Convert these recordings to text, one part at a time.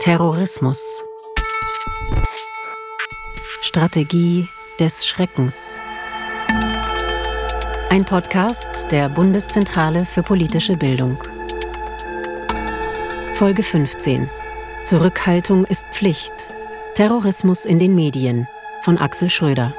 Terrorismus. Strategie des Schreckens. Ein Podcast der Bundeszentrale für politische Bildung. Folge 15. Zurückhaltung ist Pflicht. Terrorismus in den Medien von Axel Schröder.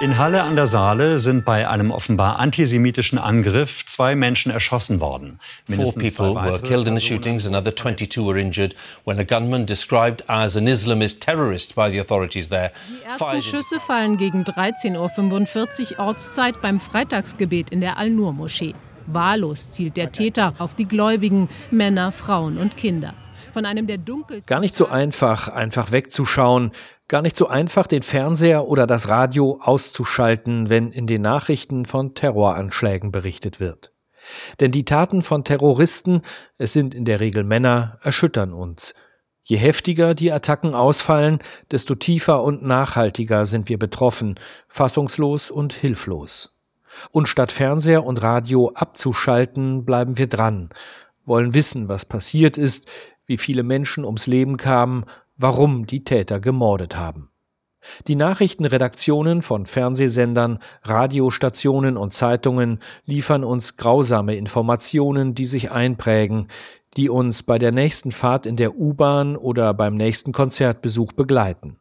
In Halle an der Saale sind bei einem offenbar antisemitischen Angriff zwei Menschen erschossen worden. Four people were killed in the shootings, another 22 were injured when a gunman described as an Islamist terrorist by the authorities there. Die ersten Schüsse fallen gegen 13.45 Uhr Ortszeit beim Freitagsgebet in der Al-Nur-Moschee. Wahllos zielt der Täter auf die Gläubigen, Männer, Frauen und Kinder. Von einem der dunkelsten Gar nicht so einfach, einfach wegzuschauen, gar nicht so einfach, den Fernseher oder das Radio auszuschalten, wenn in den Nachrichten von Terroranschlägen berichtet wird. Denn die Taten von Terroristen, es sind in der Regel Männer, erschüttern uns. Je heftiger die Attacken ausfallen, desto tiefer und nachhaltiger sind wir betroffen, fassungslos und hilflos. Und statt Fernseher und Radio abzuschalten, bleiben wir dran, wollen wissen, was passiert ist, wie viele Menschen ums Leben kamen, warum die Täter gemordet haben. Die Nachrichtenredaktionen von Fernsehsendern, Radiostationen und Zeitungen liefern uns grausame Informationen, die sich einprägen, die uns bei der nächsten Fahrt in der U-Bahn oder beim nächsten Konzertbesuch begleiten.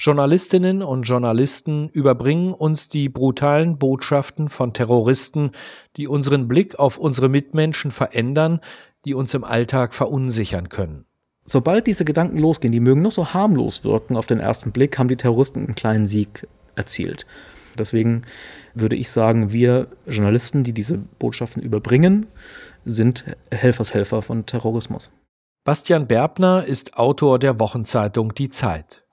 Journalistinnen und Journalisten überbringen uns die brutalen Botschaften von Terroristen, die unseren Blick auf unsere Mitmenschen verändern, die uns im Alltag verunsichern können. Sobald diese Gedanken losgehen, die mögen noch so harmlos wirken auf den ersten Blick, haben die Terroristen einen kleinen Sieg erzielt. Deswegen würde ich sagen, wir Journalisten, die diese Botschaften überbringen, sind Helfershelfer von Terrorismus. Bastian Berbner ist Autor der Wochenzeitung Die Zeit.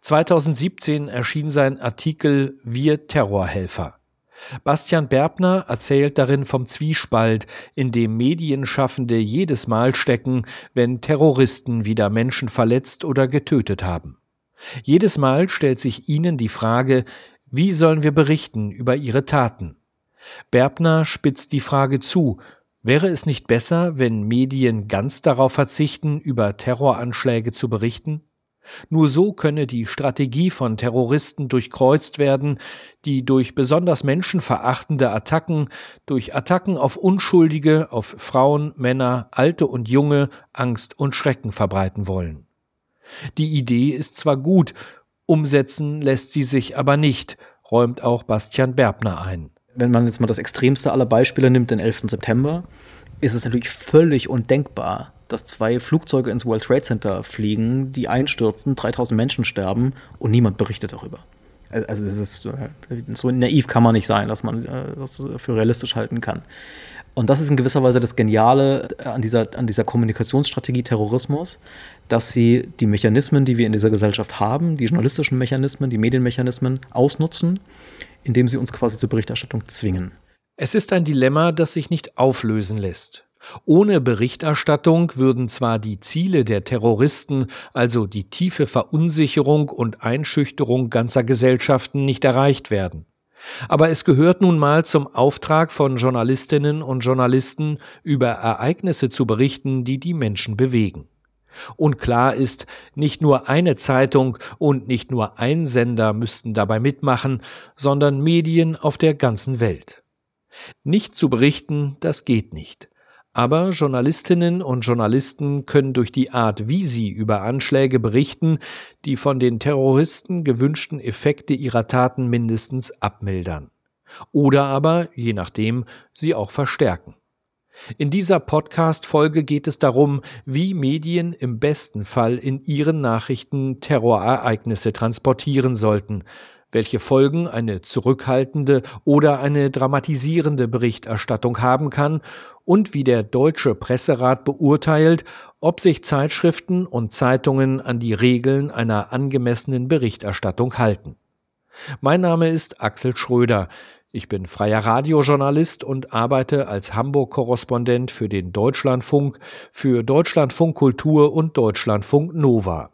2017 erschien sein Artikel Wir Terrorhelfer. Bastian Berbner erzählt darin vom Zwiespalt, in dem Medienschaffende jedes Mal stecken, wenn Terroristen wieder Menschen verletzt oder getötet haben. Jedes Mal stellt sich ihnen die Frage, wie sollen wir berichten über ihre Taten? Berbner spitzt die Frage zu, wäre es nicht besser, wenn Medien ganz darauf verzichten, über Terroranschläge zu berichten? Nur so könne die Strategie von Terroristen durchkreuzt werden, die durch besonders menschenverachtende Attacken, durch Attacken auf Unschuldige, auf Frauen, Männer, Alte und Junge Angst und Schrecken verbreiten wollen. Die Idee ist zwar gut, umsetzen lässt sie sich aber nicht, räumt auch Bastian Berbner ein. Wenn man jetzt mal das extremste aller Beispiele nimmt, den 11. September, ist es natürlich völlig undenkbar, dass zwei Flugzeuge ins World Trade Center fliegen, die einstürzen, 3000 Menschen sterben und niemand berichtet darüber. Also es ist äh, so naiv kann man nicht sein, dass man äh, das für realistisch halten kann. Und das ist in gewisser Weise das Geniale an dieser, an dieser Kommunikationsstrategie Terrorismus, dass sie die Mechanismen, die wir in dieser Gesellschaft haben, die journalistischen Mechanismen, die Medienmechanismen ausnutzen, indem sie uns quasi zur Berichterstattung zwingen. Es ist ein Dilemma, das sich nicht auflösen lässt. Ohne Berichterstattung würden zwar die Ziele der Terroristen, also die tiefe Verunsicherung und Einschüchterung ganzer Gesellschaften, nicht erreicht werden. Aber es gehört nun mal zum Auftrag von Journalistinnen und Journalisten, über Ereignisse zu berichten, die die Menschen bewegen. Und klar ist, nicht nur eine Zeitung und nicht nur ein Sender müssten dabei mitmachen, sondern Medien auf der ganzen Welt. Nicht zu berichten, das geht nicht. Aber Journalistinnen und Journalisten können durch die Art, wie sie über Anschläge berichten, die von den Terroristen gewünschten Effekte ihrer Taten mindestens abmildern. Oder aber, je nachdem, sie auch verstärken. In dieser Podcast-Folge geht es darum, wie Medien im besten Fall in ihren Nachrichten Terrorereignisse transportieren sollten, welche Folgen eine zurückhaltende oder eine dramatisierende Berichterstattung haben kann und wie der Deutsche Presserat beurteilt, ob sich Zeitschriften und Zeitungen an die Regeln einer angemessenen Berichterstattung halten. Mein Name ist Axel Schröder. Ich bin freier Radiojournalist und arbeite als Hamburg-Korrespondent für den Deutschlandfunk, für Deutschlandfunk Kultur und Deutschlandfunk Nova.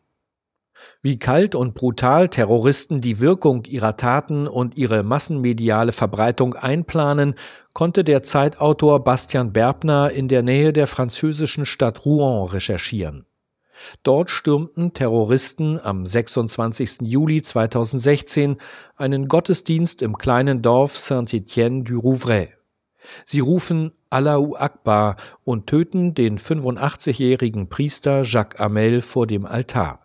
Wie kalt und brutal Terroristen die Wirkung ihrer Taten und ihre massenmediale Verbreitung einplanen, konnte der Zeitautor Bastian Berbner in der Nähe der französischen Stadt Rouen recherchieren. Dort stürmten Terroristen am 26. Juli 2016 einen Gottesdienst im kleinen Dorf Saint-Étienne-du-Rouvray. Sie rufen Allahu Akbar und töten den 85-jährigen Priester Jacques Amel vor dem Altar.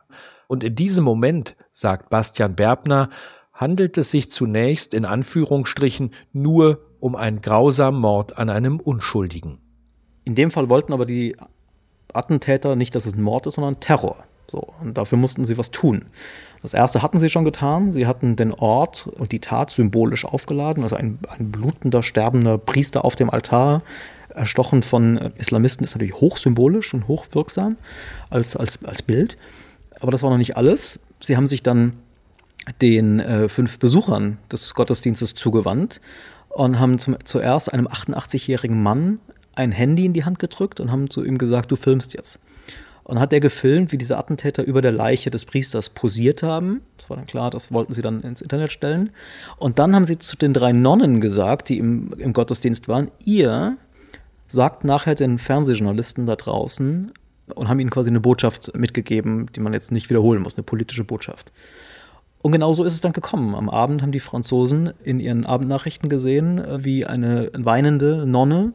Und in diesem Moment, sagt Bastian Berbner, handelt es sich zunächst in Anführungsstrichen nur um einen grausamen Mord an einem Unschuldigen. In dem Fall wollten aber die Attentäter nicht, dass es ein Mord ist, sondern Terror. So, und dafür mussten sie was tun. Das erste hatten sie schon getan. Sie hatten den Ort und die Tat symbolisch aufgeladen. Also ein, ein blutender, sterbender Priester auf dem Altar, erstochen von Islamisten, ist natürlich hochsymbolisch und hochwirksam als, als, als Bild. Aber das war noch nicht alles. Sie haben sich dann den äh, fünf Besuchern des Gottesdienstes zugewandt und haben zum, zuerst einem 88-jährigen Mann ein Handy in die Hand gedrückt und haben zu ihm gesagt, du filmst jetzt. Und hat er gefilmt, wie diese Attentäter über der Leiche des Priesters posiert haben. Das war dann klar, das wollten sie dann ins Internet stellen. Und dann haben sie zu den drei Nonnen gesagt, die im, im Gottesdienst waren, ihr sagt nachher den Fernsehjournalisten da draußen und haben ihnen quasi eine Botschaft mitgegeben, die man jetzt nicht wiederholen muss, eine politische Botschaft. Und genau so ist es dann gekommen. Am Abend haben die Franzosen in ihren Abendnachrichten gesehen, wie eine weinende Nonne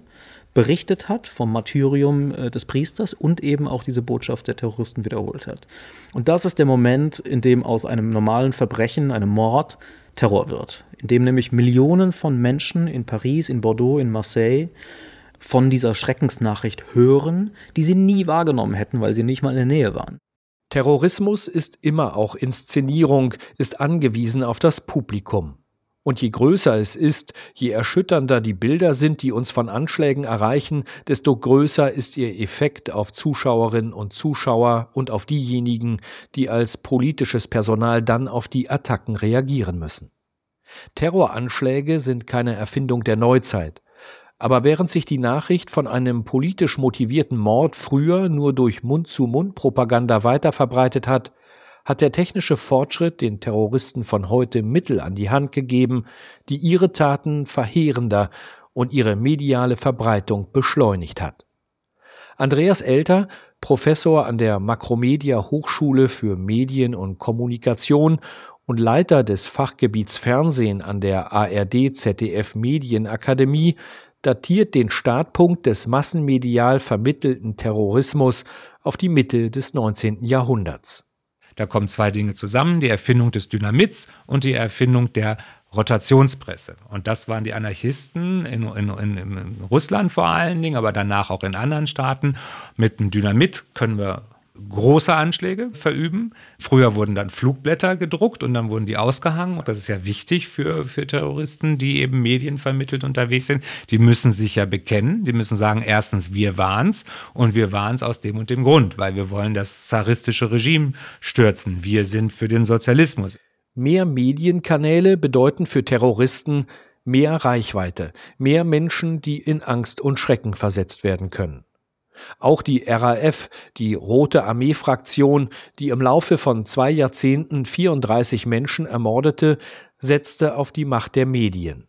berichtet hat vom Martyrium äh, des Priesters und eben auch diese Botschaft der Terroristen wiederholt hat. Und das ist der Moment, in dem aus einem normalen Verbrechen, einem Mord, Terror wird. In dem nämlich Millionen von Menschen in Paris, in Bordeaux, in Marseille von dieser Schreckensnachricht hören, die sie nie wahrgenommen hätten, weil sie nicht mal in der Nähe waren. Terrorismus ist immer auch Inszenierung, ist angewiesen auf das Publikum. Und je größer es ist, je erschütternder die Bilder sind, die uns von Anschlägen erreichen, desto größer ist ihr Effekt auf Zuschauerinnen und Zuschauer und auf diejenigen, die als politisches Personal dann auf die Attacken reagieren müssen. Terroranschläge sind keine Erfindung der Neuzeit. Aber während sich die Nachricht von einem politisch motivierten Mord früher nur durch Mund-zu-Mund-Propaganda weiterverbreitet hat, hat der technische Fortschritt den Terroristen von heute Mittel an die Hand gegeben, die ihre Taten verheerender und ihre mediale Verbreitung beschleunigt hat. Andreas Elter, Professor an der Makromedia Hochschule für Medien und Kommunikation und Leiter des Fachgebiets Fernsehen an der ARD ZDF Medienakademie, datiert den Startpunkt des massenmedial vermittelten Terrorismus auf die Mitte des 19. Jahrhunderts. Da kommen zwei Dinge zusammen, die Erfindung des Dynamits und die Erfindung der Rotationspresse. Und das waren die Anarchisten in, in, in, in, Russland vor allen Dingen, aber danach auch in anderen Staaten. Mit dem Dynamit können wir große Anschläge verüben. Früher wurden dann Flugblätter gedruckt und dann wurden die ausgehangen. Und das ist ja wichtig für, für Terroristen, die eben medienvermittelt unterwegs sind. Die müssen sich ja bekennen. Die müssen sagen, erstens, wir waren's und wir waren's aus dem und dem Grund, weil wir wollen das zaristische Regime stürzen. Wir sind für den Sozialismus. Mehr Medienkanäle bedeuten für Terroristen mehr Reichweite, mehr Menschen, die in Angst und Schrecken versetzt werden können. Auch die RAF, die Rote Armee-Fraktion, die im Laufe von zwei Jahrzehnten 34 Menschen ermordete, setzte auf die Macht der Medien.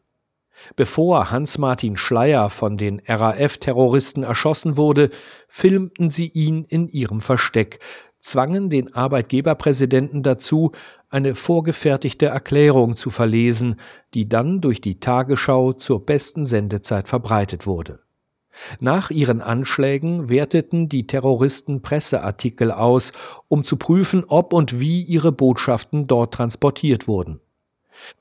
Bevor Hans-Martin Schleyer von den RAF-Terroristen erschossen wurde, filmten sie ihn in ihrem Versteck, zwangen den Arbeitgeberpräsidenten dazu, eine vorgefertigte Erklärung zu verlesen, die dann durch die Tagesschau zur besten Sendezeit verbreitet wurde. Nach ihren Anschlägen werteten die Terroristen Presseartikel aus, um zu prüfen, ob und wie ihre Botschaften dort transportiert wurden.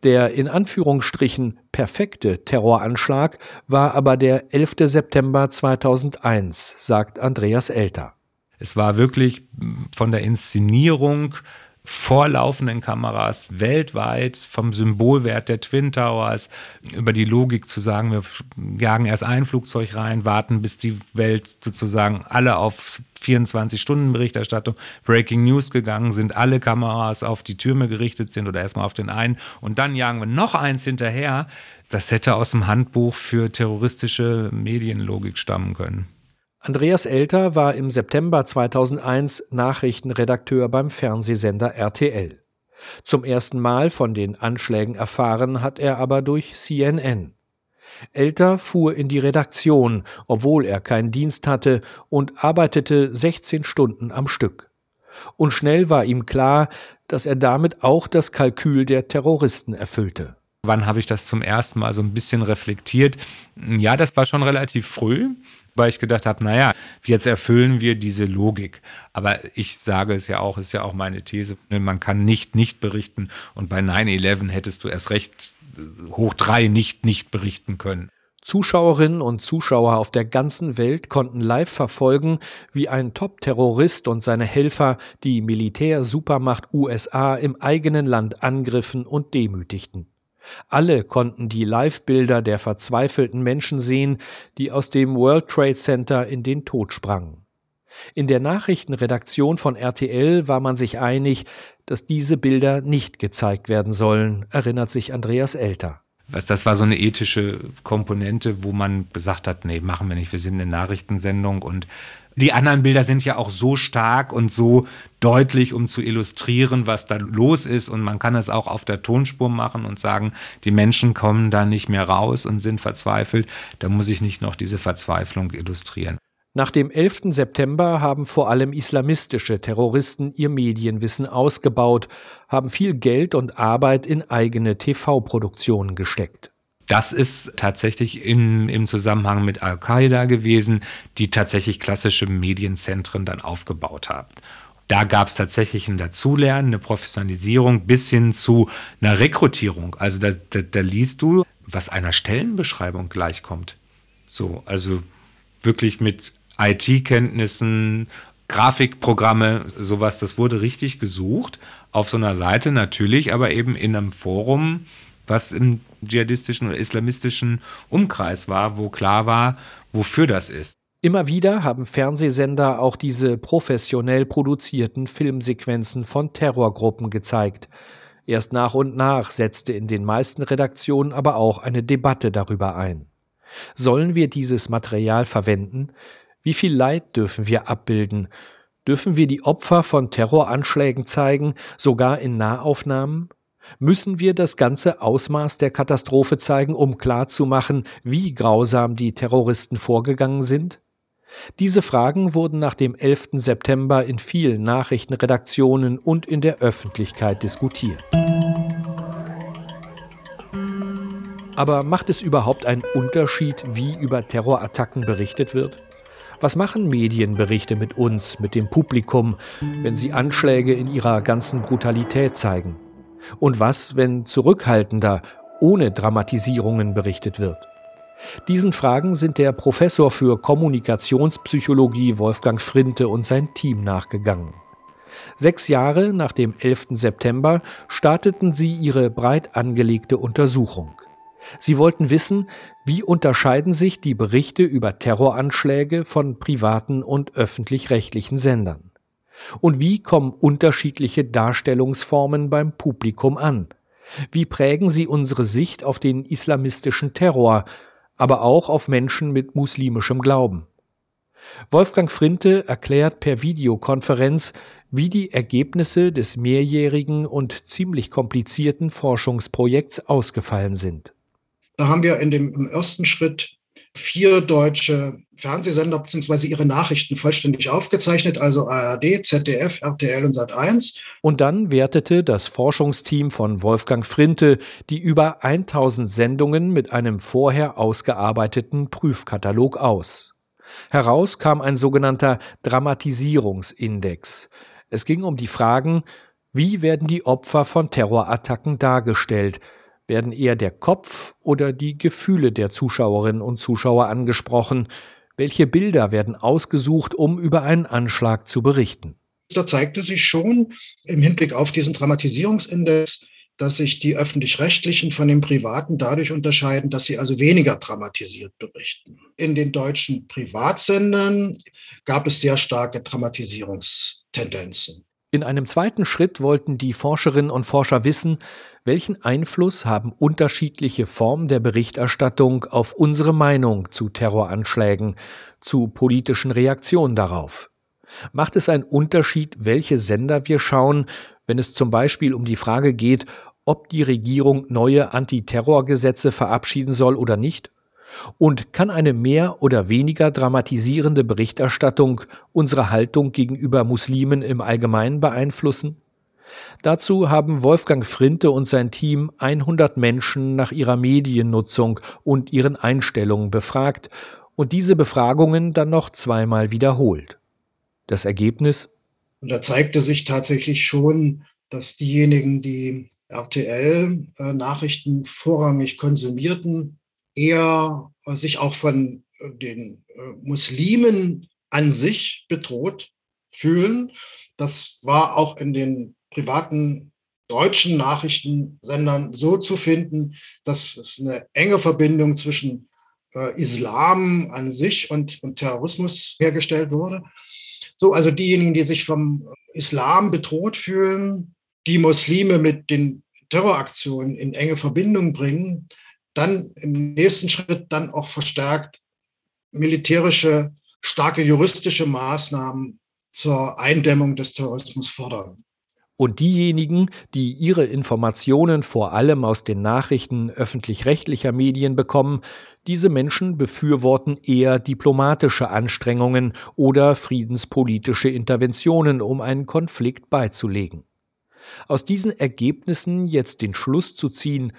Der in Anführungsstrichen perfekte Terroranschlag war aber der 11. September 2001, sagt Andreas Elter. Es war wirklich von der Inszenierung vorlaufenden Kameras weltweit, vom Symbolwert der Twin Towers über die Logik zu sagen, wir jagen erst ein Flugzeug rein, warten, bis die Welt sozusagen alle auf 24-Stunden-Berichterstattung, Breaking News gegangen sind, alle Kameras auf die Türme gerichtet sind oder erstmal auf den einen und dann jagen wir noch eins hinterher. Das hätte aus dem Handbuch für terroristische Medienlogik stammen können. Andreas Elter war im September 2001 Nachrichtenredakteur beim Fernsehsender RTL. Zum ersten Mal von den Anschlägen erfahren hat er aber durch CNN. Elter fuhr in die Redaktion, obwohl er keinen Dienst hatte, und arbeitete 16 Stunden am Stück. Und schnell war ihm klar, dass er damit auch das Kalkül der Terroristen erfüllte. Wann habe ich das zum ersten Mal so ein bisschen reflektiert? Ja, das war schon relativ früh weil ich gedacht habe, naja, jetzt erfüllen wir diese Logik. Aber ich sage es ja auch, ist ja auch meine These, man kann nicht nicht berichten und bei 9-11 hättest du erst recht äh, hoch drei nicht nicht berichten können. Zuschauerinnen und Zuschauer auf der ganzen Welt konnten live verfolgen, wie ein Top-Terrorist und seine Helfer die Militärsupermacht USA im eigenen Land angriffen und demütigten. Alle konnten die Live-Bilder der verzweifelten Menschen sehen, die aus dem World Trade Center in den Tod sprangen. In der Nachrichtenredaktion von RTL war man sich einig, dass diese Bilder nicht gezeigt werden sollen, erinnert sich Andreas Elter. Das war so eine ethische Komponente, wo man gesagt hat, nee, machen wir nicht, wir sind eine Nachrichtensendung und die anderen Bilder sind ja auch so stark und so deutlich, um zu illustrieren, was da los ist. Und man kann es auch auf der Tonspur machen und sagen, die Menschen kommen da nicht mehr raus und sind verzweifelt. Da muss ich nicht noch diese Verzweiflung illustrieren. Nach dem 11. September haben vor allem islamistische Terroristen ihr Medienwissen ausgebaut, haben viel Geld und Arbeit in eigene TV-Produktionen gesteckt. Das ist tatsächlich in, im Zusammenhang mit Al-Qaida gewesen, die tatsächlich klassische Medienzentren dann aufgebaut haben. Da gab es tatsächlich ein Dazulernen, eine Professionalisierung bis hin zu einer Rekrutierung. Also da, da, da liest du, was einer Stellenbeschreibung gleichkommt. So, also wirklich mit IT-Kenntnissen, Grafikprogramme, sowas, das wurde richtig gesucht. Auf so einer Seite natürlich, aber eben in einem Forum, was im dschihadistischen oder islamistischen Umkreis war, wo klar war, wofür das ist. Immer wieder haben Fernsehsender auch diese professionell produzierten Filmsequenzen von Terrorgruppen gezeigt. Erst nach und nach setzte in den meisten Redaktionen aber auch eine Debatte darüber ein. Sollen wir dieses Material verwenden? Wie viel Leid dürfen wir abbilden? Dürfen wir die Opfer von Terroranschlägen zeigen, sogar in Nahaufnahmen? Müssen wir das ganze Ausmaß der Katastrophe zeigen, um klarzumachen, wie grausam die Terroristen vorgegangen sind? Diese Fragen wurden nach dem 11. September in vielen Nachrichtenredaktionen und in der Öffentlichkeit diskutiert. Aber macht es überhaupt einen Unterschied, wie über Terrorattacken berichtet wird? Was machen Medienberichte mit uns, mit dem Publikum, wenn sie Anschläge in ihrer ganzen Brutalität zeigen? Und was, wenn zurückhaltender, ohne Dramatisierungen berichtet wird? Diesen Fragen sind der Professor für Kommunikationspsychologie Wolfgang Frinte und sein Team nachgegangen. Sechs Jahre nach dem 11. September starteten sie ihre breit angelegte Untersuchung. Sie wollten wissen, wie unterscheiden sich die Berichte über Terroranschläge von privaten und öffentlich-rechtlichen Sendern. Und wie kommen unterschiedliche Darstellungsformen beim Publikum an? Wie prägen sie unsere Sicht auf den islamistischen Terror, aber auch auf Menschen mit muslimischem Glauben? Wolfgang Frinte erklärt per Videokonferenz, wie die Ergebnisse des mehrjährigen und ziemlich komplizierten Forschungsprojekts ausgefallen sind. Da haben wir in dem, ersten Schritt vier deutsche Fernsehsender bzw. ihre Nachrichten vollständig aufgezeichnet, also ARD, ZDF, RTL und Sat1. Und dann wertete das Forschungsteam von Wolfgang Frinte die über 1000 Sendungen mit einem vorher ausgearbeiteten Prüfkatalog aus. Heraus kam ein sogenannter Dramatisierungsindex. Es ging um die Fragen, wie werden die Opfer von Terrorattacken dargestellt, werden eher der Kopf oder die Gefühle der Zuschauerinnen und Zuschauer angesprochen? Welche Bilder werden ausgesucht, um über einen Anschlag zu berichten? Da zeigte sich schon im Hinblick auf diesen Dramatisierungsindex, dass sich die öffentlich-rechtlichen von den privaten dadurch unterscheiden, dass sie also weniger dramatisiert berichten. In den deutschen Privatsendern gab es sehr starke Dramatisierungstendenzen. In einem zweiten Schritt wollten die Forscherinnen und Forscher wissen, welchen Einfluss haben unterschiedliche Formen der Berichterstattung auf unsere Meinung zu Terroranschlägen, zu politischen Reaktionen darauf? Macht es einen Unterschied, welche Sender wir schauen, wenn es zum Beispiel um die Frage geht, ob die Regierung neue Antiterrorgesetze verabschieden soll oder nicht? Und kann eine mehr oder weniger dramatisierende Berichterstattung unsere Haltung gegenüber Muslimen im Allgemeinen beeinflussen? Dazu haben Wolfgang Frinte und sein Team 100 Menschen nach ihrer Mediennutzung und ihren Einstellungen befragt und diese Befragungen dann noch zweimal wiederholt. Das Ergebnis? Und da zeigte sich tatsächlich schon, dass diejenigen, die RTL-Nachrichten äh, vorrangig konsumierten, eher äh, sich auch von äh, den Muslimen an sich bedroht fühlen. Das war auch in den privaten deutschen Nachrichtensendern so zu finden, dass es eine enge Verbindung zwischen äh, Islam an sich und, und Terrorismus hergestellt wurde. So, also diejenigen, die sich vom Islam bedroht fühlen, die Muslime mit den Terroraktionen in enge Verbindung bringen, dann im nächsten Schritt dann auch verstärkt militärische, starke juristische Maßnahmen zur Eindämmung des Terrorismus fordern. Und diejenigen, die ihre Informationen vor allem aus den Nachrichten öffentlich-rechtlicher Medien bekommen, diese Menschen befürworten eher diplomatische Anstrengungen oder friedenspolitische Interventionen, um einen Konflikt beizulegen. Aus diesen Ergebnissen jetzt den Schluss zu ziehen,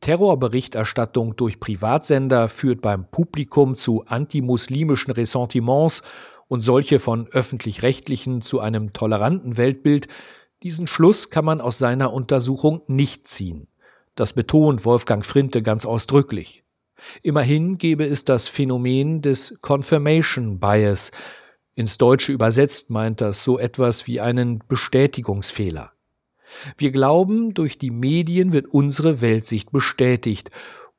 Terrorberichterstattung durch Privatsender führt beim Publikum zu antimuslimischen Ressentiments und solche von öffentlich-rechtlichen zu einem toleranten Weltbild, diesen Schluss kann man aus seiner Untersuchung nicht ziehen. Das betont Wolfgang Frinte ganz ausdrücklich. Immerhin gebe es das Phänomen des Confirmation Bias. Ins Deutsche übersetzt meint das so etwas wie einen Bestätigungsfehler. Wir glauben, durch die Medien wird unsere Weltsicht bestätigt,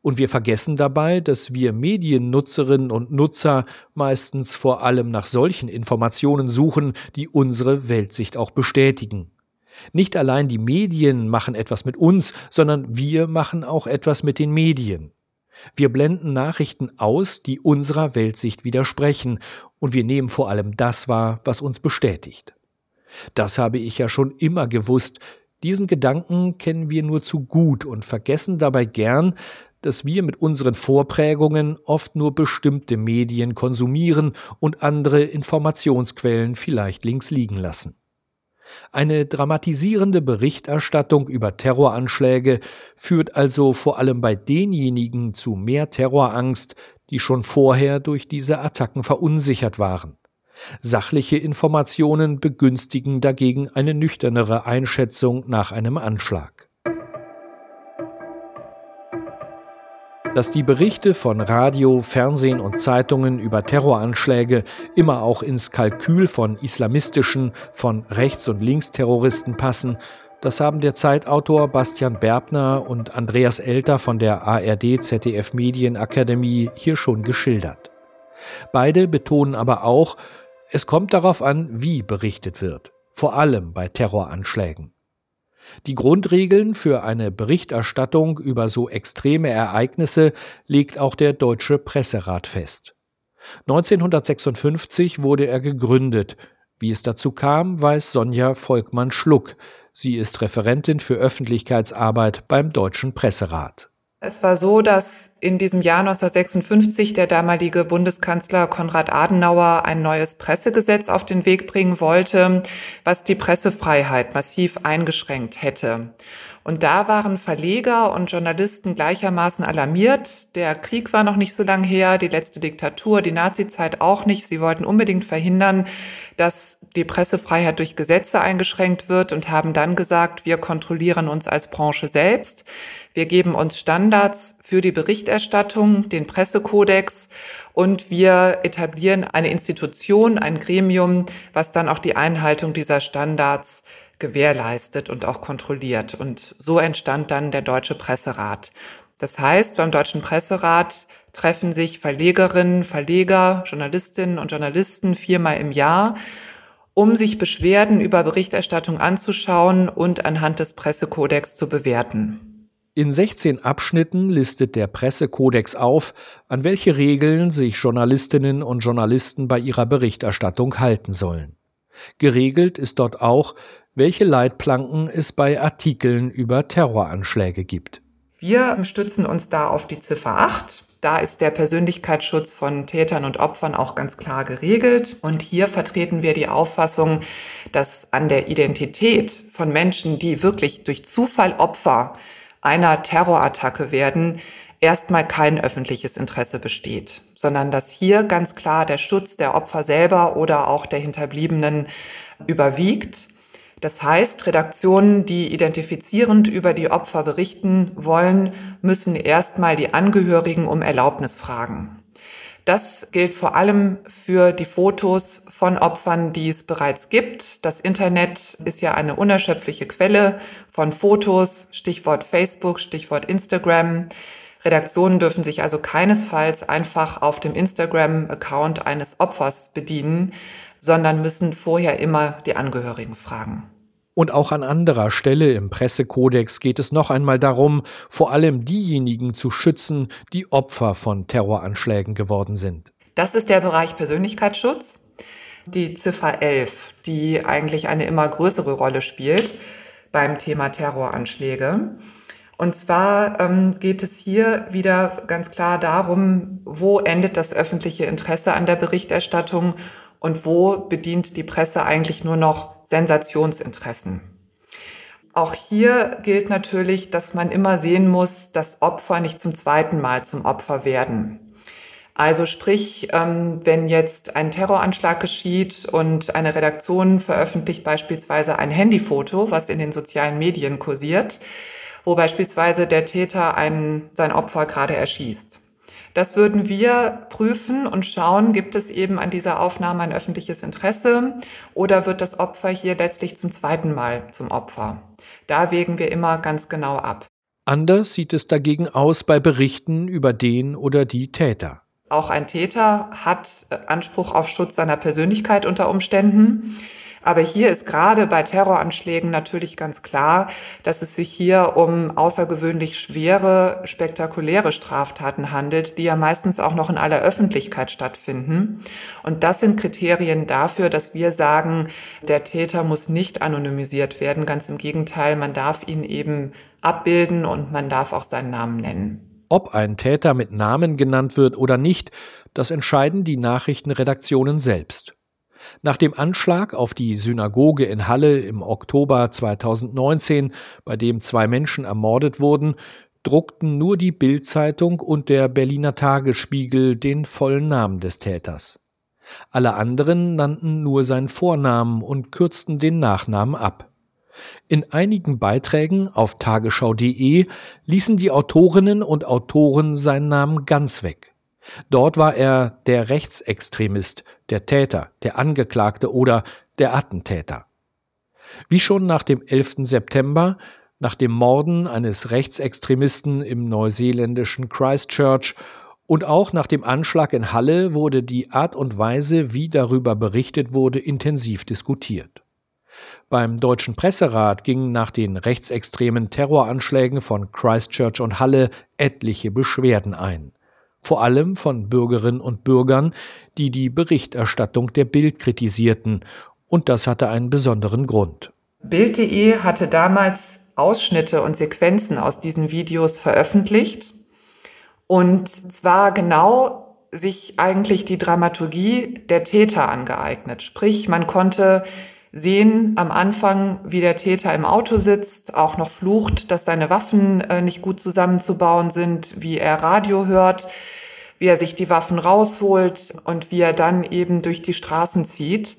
und wir vergessen dabei, dass wir Mediennutzerinnen und Nutzer meistens vor allem nach solchen Informationen suchen, die unsere Weltsicht auch bestätigen. Nicht allein die Medien machen etwas mit uns, sondern wir machen auch etwas mit den Medien. Wir blenden Nachrichten aus, die unserer Weltsicht widersprechen, und wir nehmen vor allem das wahr, was uns bestätigt. Das habe ich ja schon immer gewusst. Diesen Gedanken kennen wir nur zu gut und vergessen dabei gern, dass wir mit unseren Vorprägungen oft nur bestimmte Medien konsumieren und andere Informationsquellen vielleicht links liegen lassen. Eine dramatisierende Berichterstattung über Terroranschläge führt also vor allem bei denjenigen zu mehr Terrorangst, die schon vorher durch diese Attacken verunsichert waren. Sachliche Informationen begünstigen dagegen eine nüchternere Einschätzung nach einem Anschlag. Dass die Berichte von Radio, Fernsehen und Zeitungen über Terroranschläge immer auch ins Kalkül von islamistischen, von Rechts- und Linksterroristen passen, das haben der Zeitautor Bastian Berbner und Andreas Elter von der ARD ZDF Medienakademie hier schon geschildert. Beide betonen aber auch, es kommt darauf an, wie berichtet wird, vor allem bei Terroranschlägen. Die Grundregeln für eine Berichterstattung über so extreme Ereignisse legt auch der Deutsche Presserat fest. 1956 wurde er gegründet. Wie es dazu kam, weiß Sonja Volkmann-Schluck. Sie ist Referentin für Öffentlichkeitsarbeit beim Deutschen Presserat. Es war so, dass in diesem Jahr 1956 der damalige Bundeskanzler Konrad Adenauer ein neues Pressegesetz auf den Weg bringen wollte, was die Pressefreiheit massiv eingeschränkt hätte. Und da waren Verleger und Journalisten gleichermaßen alarmiert. Der Krieg war noch nicht so lang her, die letzte Diktatur, die Nazizeit auch nicht. Sie wollten unbedingt verhindern, dass die Pressefreiheit durch Gesetze eingeschränkt wird und haben dann gesagt, wir kontrollieren uns als Branche selbst. Wir geben uns Standards für die Berichterstattung, den Pressekodex und wir etablieren eine Institution, ein Gremium, was dann auch die Einhaltung dieser Standards gewährleistet und auch kontrolliert. Und so entstand dann der Deutsche Presserat. Das heißt, beim Deutschen Presserat treffen sich Verlegerinnen, Verleger, Journalistinnen und Journalisten viermal im Jahr, um sich Beschwerden über Berichterstattung anzuschauen und anhand des Pressekodex zu bewerten. In 16 Abschnitten listet der Pressekodex auf, an welche Regeln sich Journalistinnen und Journalisten bei ihrer Berichterstattung halten sollen. Geregelt ist dort auch, welche Leitplanken es bei Artikeln über Terroranschläge gibt. Wir stützen uns da auf die Ziffer 8. Da ist der Persönlichkeitsschutz von Tätern und Opfern auch ganz klar geregelt. Und hier vertreten wir die Auffassung, dass an der Identität von Menschen, die wirklich durch Zufall Opfer einer Terrorattacke werden, erstmal kein öffentliches Interesse besteht, sondern dass hier ganz klar der Schutz der Opfer selber oder auch der Hinterbliebenen überwiegt. Das heißt, Redaktionen, die identifizierend über die Opfer berichten wollen, müssen erstmal die Angehörigen um Erlaubnis fragen. Das gilt vor allem für die Fotos von Opfern, die es bereits gibt. Das Internet ist ja eine unerschöpfliche Quelle von Fotos, Stichwort Facebook, Stichwort Instagram. Redaktionen dürfen sich also keinesfalls einfach auf dem Instagram-Account eines Opfers bedienen, sondern müssen vorher immer die Angehörigen fragen. Und auch an anderer Stelle im Pressekodex geht es noch einmal darum, vor allem diejenigen zu schützen, die Opfer von Terroranschlägen geworden sind. Das ist der Bereich Persönlichkeitsschutz. Die Ziffer 11, die eigentlich eine immer größere Rolle spielt beim Thema Terroranschläge. Und zwar ähm, geht es hier wieder ganz klar darum, wo endet das öffentliche Interesse an der Berichterstattung und wo bedient die Presse eigentlich nur noch Sensationsinteressen. Auch hier gilt natürlich, dass man immer sehen muss, dass Opfer nicht zum zweiten Mal zum Opfer werden. Also sprich, ähm, wenn jetzt ein Terroranschlag geschieht und eine Redaktion veröffentlicht beispielsweise ein Handyfoto, was in den sozialen Medien kursiert, wo beispielsweise der Täter einen, sein Opfer gerade erschießt. Das würden wir prüfen und schauen, gibt es eben an dieser Aufnahme ein öffentliches Interesse oder wird das Opfer hier letztlich zum zweiten Mal zum Opfer. Da wägen wir immer ganz genau ab. Anders sieht es dagegen aus bei Berichten über den oder die Täter. Auch ein Täter hat Anspruch auf Schutz seiner Persönlichkeit unter Umständen. Aber hier ist gerade bei Terroranschlägen natürlich ganz klar, dass es sich hier um außergewöhnlich schwere, spektakuläre Straftaten handelt, die ja meistens auch noch in aller Öffentlichkeit stattfinden. Und das sind Kriterien dafür, dass wir sagen, der Täter muss nicht anonymisiert werden. Ganz im Gegenteil, man darf ihn eben abbilden und man darf auch seinen Namen nennen. Ob ein Täter mit Namen genannt wird oder nicht, das entscheiden die Nachrichtenredaktionen selbst. Nach dem Anschlag auf die Synagoge in Halle im Oktober 2019, bei dem zwei Menschen ermordet wurden, druckten nur die Bildzeitung und der Berliner Tagesspiegel den vollen Namen des Täters. Alle anderen nannten nur seinen Vornamen und kürzten den Nachnamen ab. In einigen Beiträgen auf tagesschau.de ließen die Autorinnen und Autoren seinen Namen ganz weg. Dort war er der Rechtsextremist, der Täter, der Angeklagte oder der Attentäter. Wie schon nach dem 11. September, nach dem Morden eines Rechtsextremisten im neuseeländischen Christchurch und auch nach dem Anschlag in Halle wurde die Art und Weise, wie darüber berichtet wurde, intensiv diskutiert. Beim Deutschen Presserat gingen nach den rechtsextremen Terroranschlägen von Christchurch und Halle etliche Beschwerden ein vor allem von Bürgerinnen und Bürgern, die die Berichterstattung der Bild kritisierten, und das hatte einen besonderen Grund. Bild.de hatte damals Ausschnitte und Sequenzen aus diesen Videos veröffentlicht und zwar genau sich eigentlich die Dramaturgie der Täter angeeignet. Sprich, man konnte sehen am Anfang, wie der Täter im Auto sitzt, auch noch flucht, dass seine Waffen äh, nicht gut zusammenzubauen sind, wie er Radio hört, wie er sich die Waffen rausholt und wie er dann eben durch die Straßen zieht.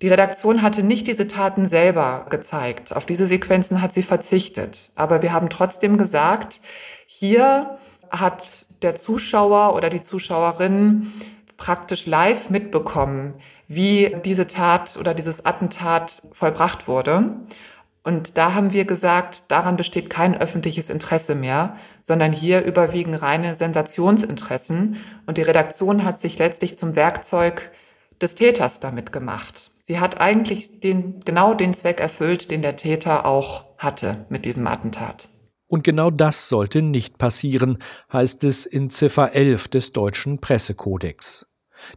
Die Redaktion hatte nicht diese Taten selber gezeigt. Auf diese Sequenzen hat sie verzichtet. Aber wir haben trotzdem gesagt, hier hat der Zuschauer oder die Zuschauerin praktisch live mitbekommen, wie diese Tat oder dieses Attentat vollbracht wurde. Und da haben wir gesagt, daran besteht kein öffentliches Interesse mehr, sondern hier überwiegen reine Sensationsinteressen. Und die Redaktion hat sich letztlich zum Werkzeug des Täters damit gemacht. Sie hat eigentlich den, genau den Zweck erfüllt, den der Täter auch hatte mit diesem Attentat. Und genau das sollte nicht passieren, heißt es in Ziffer 11 des deutschen Pressekodex.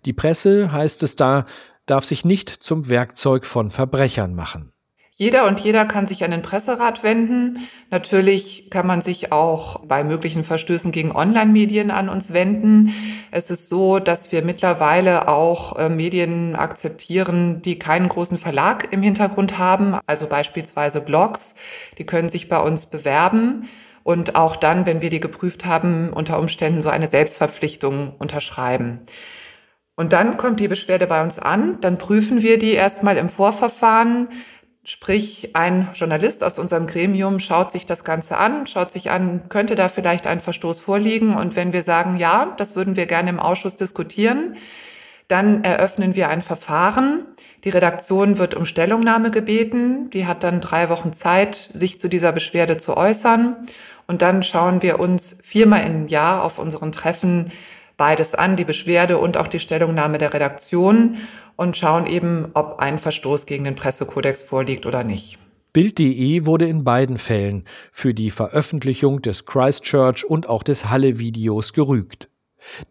Die Presse, heißt es da, darf sich nicht zum Werkzeug von Verbrechern machen. Jeder und jeder kann sich an den Presserat wenden. Natürlich kann man sich auch bei möglichen Verstößen gegen Online-Medien an uns wenden. Es ist so, dass wir mittlerweile auch äh, Medien akzeptieren, die keinen großen Verlag im Hintergrund haben, also beispielsweise Blogs. Die können sich bei uns bewerben und auch dann, wenn wir die geprüft haben, unter Umständen so eine Selbstverpflichtung unterschreiben. Und dann kommt die Beschwerde bei uns an, dann prüfen wir die erstmal im Vorverfahren Sprich, ein Journalist aus unserem Gremium schaut sich das Ganze an, schaut sich an, könnte da vielleicht ein Verstoß vorliegen. Und wenn wir sagen, ja, das würden wir gerne im Ausschuss diskutieren, dann eröffnen wir ein Verfahren. Die Redaktion wird um Stellungnahme gebeten. Die hat dann drei Wochen Zeit, sich zu dieser Beschwerde zu äußern. Und dann schauen wir uns viermal im Jahr auf unseren Treffen beides an, die Beschwerde und auch die Stellungnahme der Redaktion und schauen eben, ob ein Verstoß gegen den Pressekodex vorliegt oder nicht. Bild.de wurde in beiden Fällen für die Veröffentlichung des Christchurch und auch des Halle-Videos gerügt.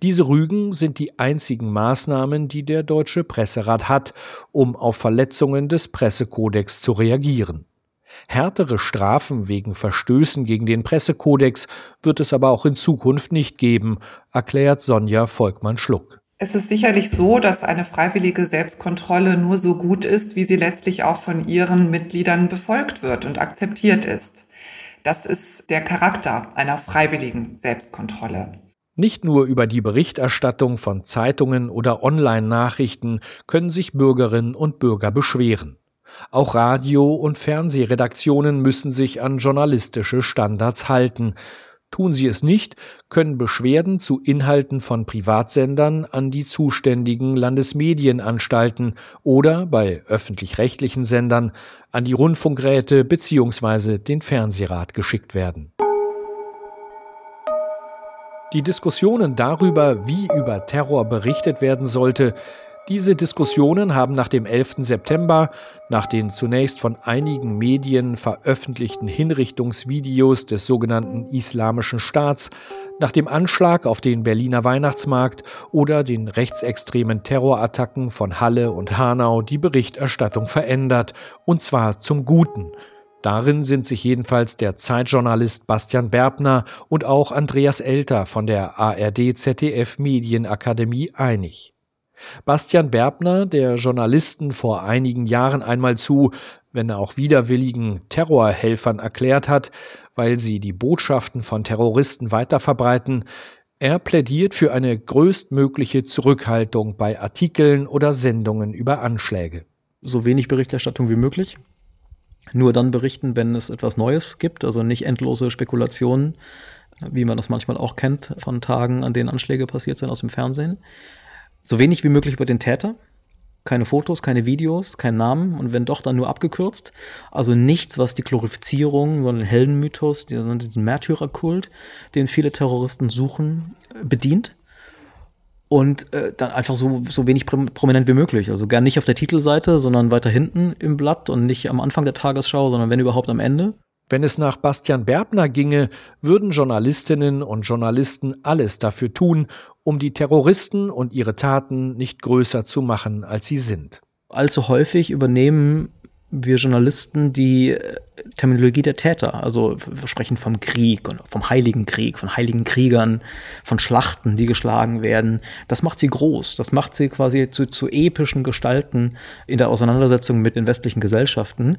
Diese Rügen sind die einzigen Maßnahmen, die der Deutsche Presserat hat, um auf Verletzungen des Pressekodex zu reagieren. Härtere Strafen wegen Verstößen gegen den Pressekodex wird es aber auch in Zukunft nicht geben, erklärt Sonja Volkmann-Schluck. Es ist sicherlich so, dass eine freiwillige Selbstkontrolle nur so gut ist, wie sie letztlich auch von ihren Mitgliedern befolgt wird und akzeptiert ist. Das ist der Charakter einer freiwilligen Selbstkontrolle. Nicht nur über die Berichterstattung von Zeitungen oder Online-Nachrichten können sich Bürgerinnen und Bürger beschweren. Auch Radio- und Fernsehredaktionen müssen sich an journalistische Standards halten. Tun sie es nicht, können Beschwerden zu Inhalten von Privatsendern an die zuständigen Landesmedienanstalten oder bei öffentlich-rechtlichen Sendern an die Rundfunkräte bzw. den Fernsehrat geschickt werden. Die Diskussionen darüber, wie über Terror berichtet werden sollte, diese Diskussionen haben nach dem 11. September, nach den zunächst von einigen Medien veröffentlichten Hinrichtungsvideos des sogenannten Islamischen Staats, nach dem Anschlag auf den Berliner Weihnachtsmarkt oder den rechtsextremen Terrorattacken von Halle und Hanau die Berichterstattung verändert, und zwar zum Guten. Darin sind sich jedenfalls der Zeitjournalist Bastian Berbner und auch Andreas Elter von der ARD ZDF Medienakademie einig. Bastian Berbner, der Journalisten vor einigen Jahren einmal zu, wenn auch widerwilligen Terrorhelfern erklärt hat, weil sie die Botschaften von Terroristen weiterverbreiten, er plädiert für eine größtmögliche Zurückhaltung bei Artikeln oder Sendungen über Anschläge. So wenig Berichterstattung wie möglich. Nur dann berichten, wenn es etwas Neues gibt, also nicht endlose Spekulationen, wie man das manchmal auch kennt von Tagen, an denen Anschläge passiert sind aus dem Fernsehen. So wenig wie möglich über den Täter. Keine Fotos, keine Videos, kein Namen und wenn doch, dann nur abgekürzt. Also nichts, was die Glorifizierung, sondern den Heldenmythos, diesen Märtyrerkult, den viele Terroristen suchen, bedient. Und äh, dann einfach so, so wenig prominent wie möglich. Also gern nicht auf der Titelseite, sondern weiter hinten im Blatt und nicht am Anfang der Tagesschau, sondern wenn überhaupt am Ende. Wenn es nach Bastian Berbner ginge, würden Journalistinnen und Journalisten alles dafür tun, um die Terroristen und ihre Taten nicht größer zu machen, als sie sind. Allzu häufig übernehmen wir Journalisten die äh, Terminologie der Täter. Also wir sprechen vom Krieg und vom Heiligen Krieg, von heiligen Kriegern, von Schlachten, die geschlagen werden. Das macht sie groß. Das macht sie quasi zu, zu epischen Gestalten in der Auseinandersetzung mit den westlichen Gesellschaften.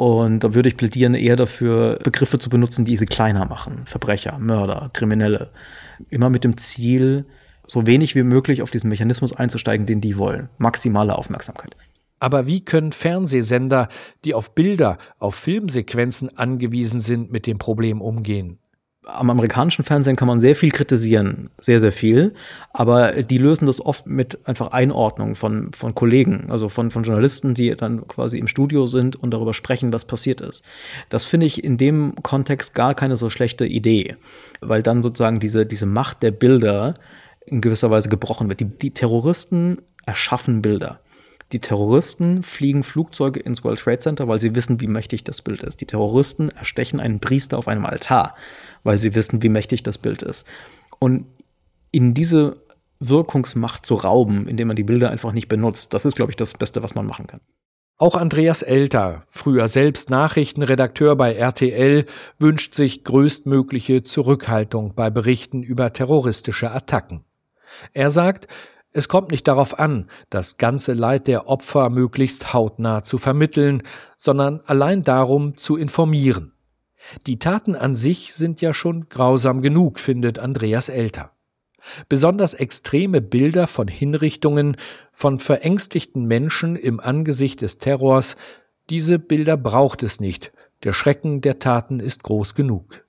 Und da würde ich plädieren, eher dafür, Begriffe zu benutzen, die sie kleiner machen. Verbrecher, Mörder, Kriminelle. Immer mit dem Ziel, so wenig wie möglich auf diesen Mechanismus einzusteigen, den die wollen. Maximale Aufmerksamkeit. Aber wie können Fernsehsender, die auf Bilder, auf Filmsequenzen angewiesen sind, mit dem Problem umgehen? Am amerikanischen Fernsehen kann man sehr viel kritisieren, sehr, sehr viel. Aber die lösen das oft mit einfach Einordnung von, von Kollegen, also von, von Journalisten, die dann quasi im Studio sind und darüber sprechen, was passiert ist. Das finde ich in dem Kontext gar keine so schlechte Idee, weil dann sozusagen diese, diese Macht der Bilder in gewisser Weise gebrochen wird. Die, die Terroristen erschaffen Bilder. Die Terroristen fliegen Flugzeuge ins World Trade Center, weil sie wissen, wie mächtig das Bild ist. Die Terroristen erstechen einen Priester auf einem Altar, weil sie wissen, wie mächtig das Bild ist. Und in diese Wirkungsmacht zu rauben, indem man die Bilder einfach nicht benutzt, das ist, glaube ich, das Beste, was man machen kann. Auch Andreas Elter, früher selbst Nachrichtenredakteur bei RTL, wünscht sich größtmögliche Zurückhaltung bei Berichten über terroristische Attacken. Er sagt, es kommt nicht darauf an, das ganze Leid der Opfer möglichst hautnah zu vermitteln, sondern allein darum zu informieren. Die Taten an sich sind ja schon grausam genug, findet Andreas Elter. Besonders extreme Bilder von Hinrichtungen, von verängstigten Menschen im Angesicht des Terrors, diese Bilder braucht es nicht, der Schrecken der Taten ist groß genug.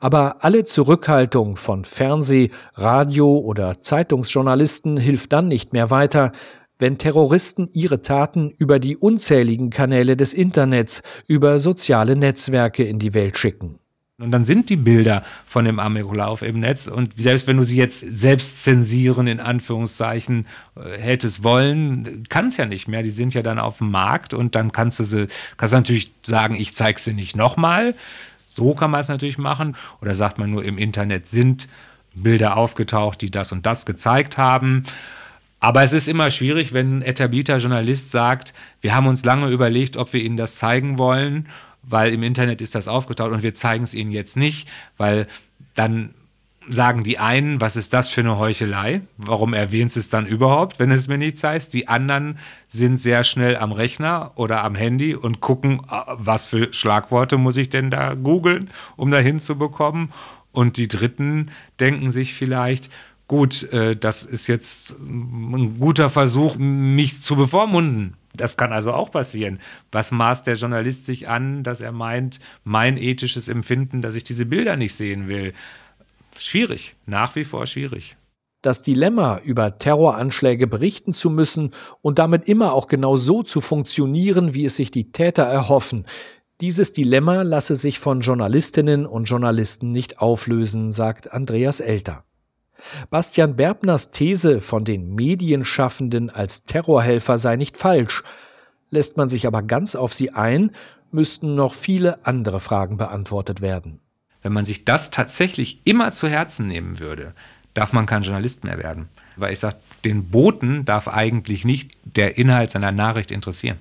Aber alle Zurückhaltung von Fernseh-, Radio- oder Zeitungsjournalisten hilft dann nicht mehr weiter, wenn Terroristen ihre Taten über die unzähligen Kanäle des Internets, über soziale Netzwerke in die Welt schicken. Und dann sind die Bilder von dem Amoklauf im Netz. Und selbst wenn du sie jetzt selbst zensieren, in Anführungszeichen, äh, hättest wollen, kann es ja nicht mehr. Die sind ja dann auf dem Markt und dann kannst du sie, kannst natürlich sagen, ich zeige sie nicht nochmal. So kann man es natürlich machen. Oder sagt man nur, im Internet sind Bilder aufgetaucht, die das und das gezeigt haben. Aber es ist immer schwierig, wenn ein etablierter Journalist sagt, wir haben uns lange überlegt, ob wir Ihnen das zeigen wollen, weil im Internet ist das aufgetaucht und wir zeigen es Ihnen jetzt nicht, weil dann sagen die einen, was ist das für eine Heuchelei? Warum erwähnst du es dann überhaupt, wenn es mir nicht zeigst? Die anderen sind sehr schnell am Rechner oder am Handy und gucken, äh, was für Schlagworte muss ich denn da googeln, um da hinzubekommen. Und die Dritten denken sich vielleicht, gut, äh, das ist jetzt ein guter Versuch, mich zu bevormunden. Das kann also auch passieren. Was maßt der Journalist sich an, dass er meint, mein ethisches Empfinden, dass ich diese Bilder nicht sehen will? Schwierig, nach wie vor schwierig. Das Dilemma, über Terroranschläge berichten zu müssen und damit immer auch genau so zu funktionieren, wie es sich die Täter erhoffen, dieses Dilemma lasse sich von Journalistinnen und Journalisten nicht auflösen, sagt Andreas Elter. Bastian Berbners These von den Medienschaffenden als Terrorhelfer sei nicht falsch. Lässt man sich aber ganz auf sie ein, müssten noch viele andere Fragen beantwortet werden. Wenn man sich das tatsächlich immer zu Herzen nehmen würde, darf man kein Journalist mehr werden. Weil ich sage, den Boten darf eigentlich nicht der Inhalt seiner Nachricht interessieren.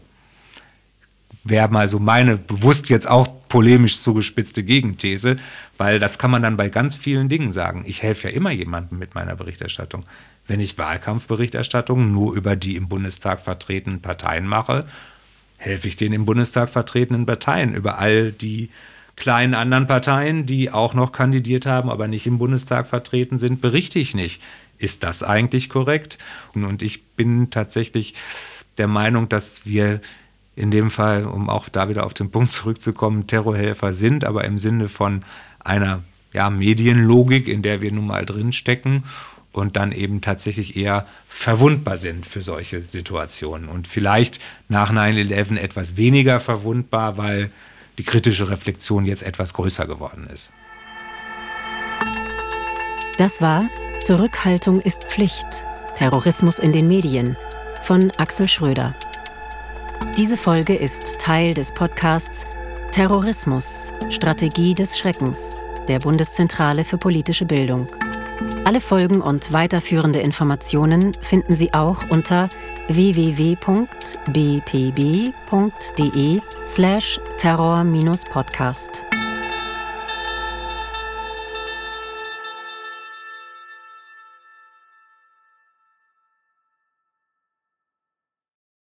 Wäre mal so meine bewusst jetzt auch polemisch zugespitzte Gegenthese, weil das kann man dann bei ganz vielen Dingen sagen. Ich helfe ja immer jemandem mit meiner Berichterstattung. Wenn ich Wahlkampfberichterstattung nur über die im Bundestag vertretenen Parteien mache, helfe ich den im Bundestag vertretenen Parteien über all die kleinen anderen Parteien, die auch noch kandidiert haben, aber nicht im Bundestag vertreten sind, berichte ich nicht. Ist das eigentlich korrekt? Und ich bin tatsächlich der Meinung, dass wir in dem Fall, um auch da wieder auf den Punkt zurückzukommen, Terrorhelfer sind, aber im Sinne von einer ja, Medienlogik, in der wir nun mal drinstecken und dann eben tatsächlich eher verwundbar sind für solche Situationen. Und vielleicht nach 9-11 etwas weniger verwundbar, weil die kritische Reflexion jetzt etwas größer geworden ist. Das war Zurückhaltung ist Pflicht. Terrorismus in den Medien von Axel Schröder. Diese Folge ist Teil des Podcasts Terrorismus, Strategie des Schreckens der Bundeszentrale für politische Bildung. Alle Folgen und weiterführende Informationen finden Sie auch unter www.bpb.de slash terror-podcast.